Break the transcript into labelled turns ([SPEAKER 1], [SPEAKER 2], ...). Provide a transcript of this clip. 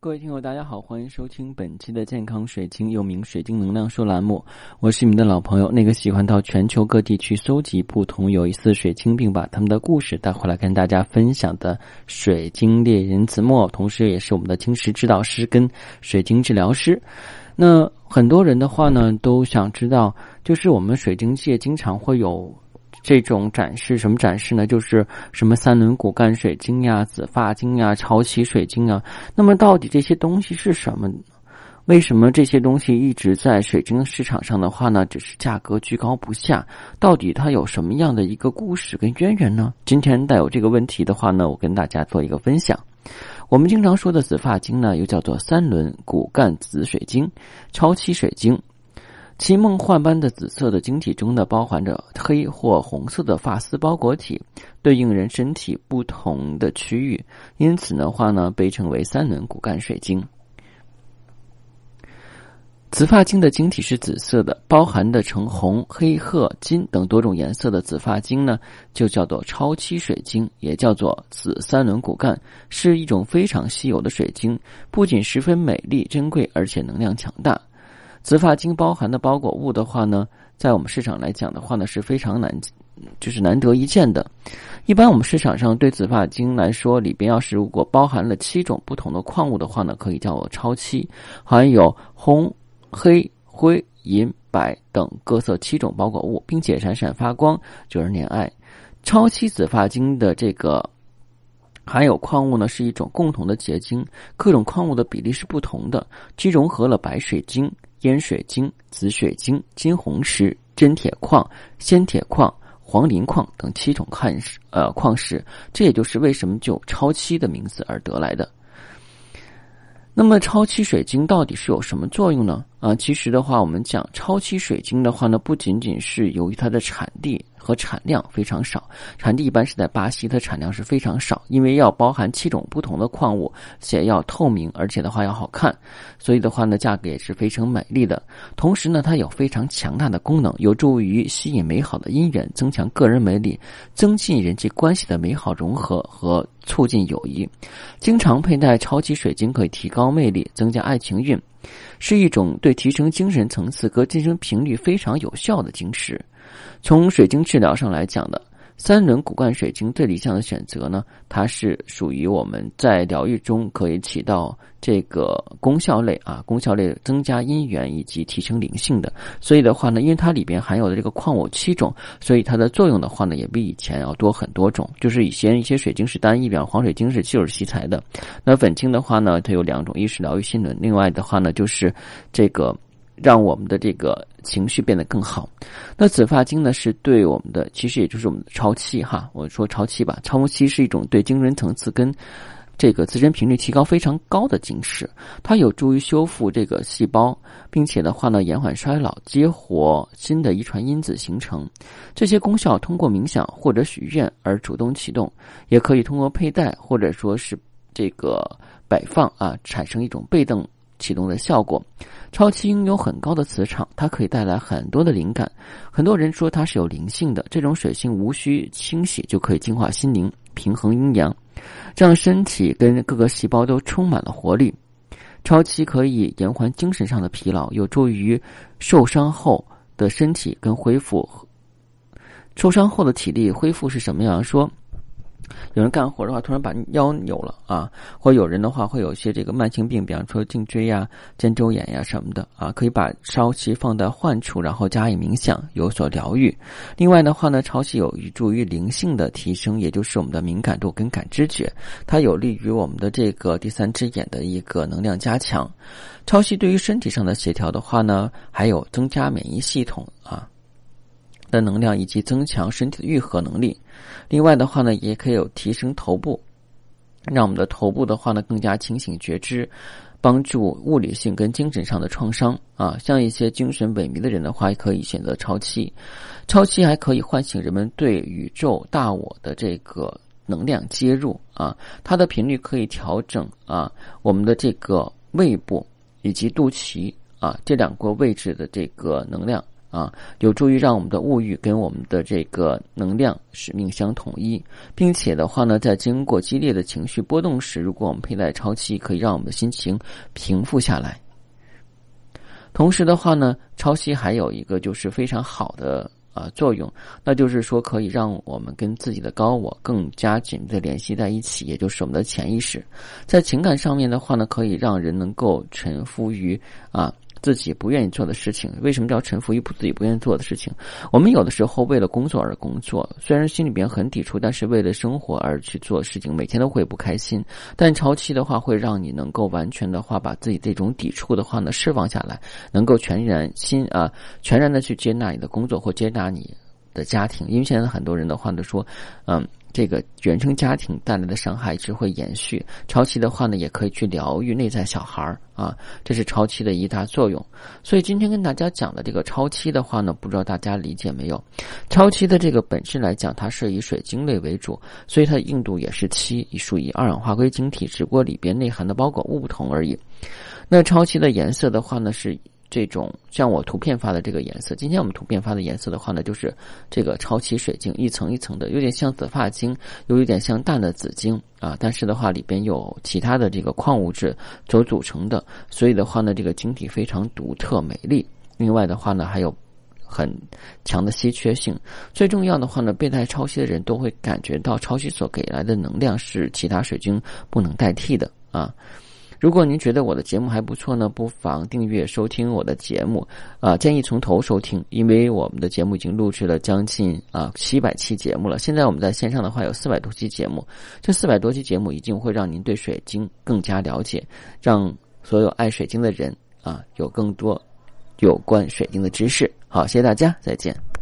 [SPEAKER 1] 各位听友，大家好，欢迎收听本期的健康水晶，又名水晶能量说栏目。我是你们的老朋友，那个喜欢到全球各地去搜集不同有意思水晶，并把他们的故事带回来跟大家分享的水晶猎人子墨，同时也是我们的晶石指导师跟水晶治疗师。那很多人的话呢，都想知道，就是我们水晶界经常会有。这种展示什么展示呢？就是什么三轮骨干水晶呀、紫发晶呀、潮汐水晶啊。那么到底这些东西是什么？为什么这些东西一直在水晶市场上的话呢，只是价格居高不下？到底它有什么样的一个故事跟渊源呢？今天带有这个问题的话呢，我跟大家做一个分享。我们经常说的紫发晶呢，又叫做三轮骨干紫水晶、超期水晶。其梦幻般的紫色的晶体中呢，包含着黑或红色的发丝包裹体，对应人身体不同的区域，因此的话呢，被称为三轮骨干水晶。紫发晶的晶体是紫色的，包含的橙红、黑褐、金等多种颜色的紫发晶呢，就叫做超期水晶，也叫做紫三轮骨干，是一种非常稀有的水晶，不仅十分美丽珍贵，而且能量强大。紫发晶包含的包裹物的话呢，在我们市场来讲的话呢，是非常难，就是难得一见的。一般我们市场上对紫发晶来说，里边要是如果包含了七种不同的矿物的话呢，可以叫做超期，含有红、黑、灰、银、白等各色七种包裹物，并且闪闪发光，惹人怜爱。超期紫发晶的这个含有矿物呢，是一种共同的结晶，各种矿物的比例是不同的，其融合了白水晶。烟水晶、紫水晶、金红石、真铁矿、鲜铁矿、黄磷矿等七种矿石，呃，矿石，这也就是为什么就超期的名字而得来的。那么，超期水晶到底是有什么作用呢？啊，其实的话，我们讲超期水晶的话呢，不仅仅是由于它的产地。和产量非常少，产地一般是在巴西，它产量是非常少，因为要包含七种不同的矿物，且要透明，而且的话要好看，所以的话呢，价格也是非常美丽的。同时呢，它有非常强大的功能，有助于吸引美好的姻缘，增强个人魅力，增进人际关系的美好融合和促进友谊。经常佩戴超级水晶可以提高魅力，增加爱情运，是一种对提升精神层次和晋升频率非常有效的晶石。从水晶治疗上来讲呢三轮骨干水晶最理想的选择呢，它是属于我们在疗愈中可以起到这个功效类啊，功效类增加姻缘以及提升灵性的。所以的话呢，因为它里边含有的这个矿物七种，所以它的作用的话呢，也比以前要多很多种。就是以前一些水晶是单一，比方黄水晶是稀有吸材的，那粉晶的话呢，它有两种，一是疗愈心轮，另外的话呢，就是这个。让我们的这个情绪变得更好。那紫发晶呢，是对我们的，其实也就是我们的超期哈。我说超期吧，超期是一种对精神层次跟这个自身频率提高非常高的晶石，它有助于修复这个细胞，并且的话呢，延缓衰老，激活新的遗传因子形成。这些功效通过冥想或者许愿而主动启动，也可以通过佩戴或者说是这个摆放啊，产生一种被动。启动的效果，超期拥有很高的磁场，它可以带来很多的灵感。很多人说它是有灵性的，这种水性无需清洗就可以净化心灵，平衡阴阳，让身体跟各个细胞都充满了活力。超期可以延缓精神上的疲劳，有助于受伤后的身体跟恢复。受伤后的体力恢复是什么样？说。有人干活的话，突然把腰扭了啊，或有人的话会有一些这个慢性病，比方说颈椎呀、肩周炎呀什么的啊，可以把潮汐放在患处，然后加以冥想，有所疗愈。另外的话呢，潮汐有助于灵性的提升，也就是我们的敏感度跟感知觉，它有利于我们的这个第三只眼的一个能量加强。潮汐对于身体上的协调的话呢，还有增加免疫系统啊。的能量以及增强身体的愈合能力，另外的话呢，也可以有提升头部，让我们的头部的话呢更加清醒觉知，帮助物理性跟精神上的创伤。啊，像一些精神萎靡的人的话，可以选择超期，超期还可以唤醒人们对宇宙大我的这个能量接入。啊，它的频率可以调整啊，我们的这个胃部以及肚脐啊这两个位置的这个能量。啊，有助于让我们的物欲跟我们的这个能量使命相统一，并且的话呢，在经过激烈的情绪波动时，如果我们佩戴超期，可以让我们的心情平复下来。同时的话呢，超期还有一个就是非常好的啊作用，那就是说可以让我们跟自己的高我更加紧密的联系在一起，也就是我们的潜意识，在情感上面的话呢，可以让人能够臣服于啊。自己不愿意做的事情，为什么叫臣服于不自己不愿意做的事情？我们有的时候为了工作而工作，虽然心里边很抵触，但是为了生活而去做事情，每天都会不开心。但潮期的话，会让你能够完全的话，把自己这种抵触的话呢释放下来，能够全然心啊全然的去接纳你的工作或接纳你的家庭。因为现在很多人的话呢说，嗯。这个原生家庭带来的伤害只会延续。超期的话呢，也可以去疗愈内在小孩儿啊，这是超期的一大作用。所以今天跟大家讲的这个超期的话呢，不知道大家理解没有？超期的这个本身来讲，它是以水晶类为主，所以它的硬度也是七，属于二氧化硅晶体，只不过里边内含的包裹物不同而已。那超期的颜色的话呢是。这种像我图片发的这个颜色，今天我们图片发的颜色的话呢，就是这个超期水晶，一层一层的，有点像紫发晶，又有点像淡的紫晶啊。但是的话，里边有其他的这个矿物质所组成的，所以的话呢，这个晶体非常独特美丽。另外的话呢，还有很强的稀缺性。最重要的话呢，被戴超期的人都会感觉到超期所给来的能量是其他水晶不能代替的啊。如果您觉得我的节目还不错呢，不妨订阅收听我的节目，啊，建议从头收听，因为我们的节目已经录制了将近啊七百期节目了。现在我们在线上的话有四百多期节目，这四百多期节目一定会让您对水晶更加了解，让所有爱水晶的人啊有更多有关水晶的知识。好，谢谢大家，再见。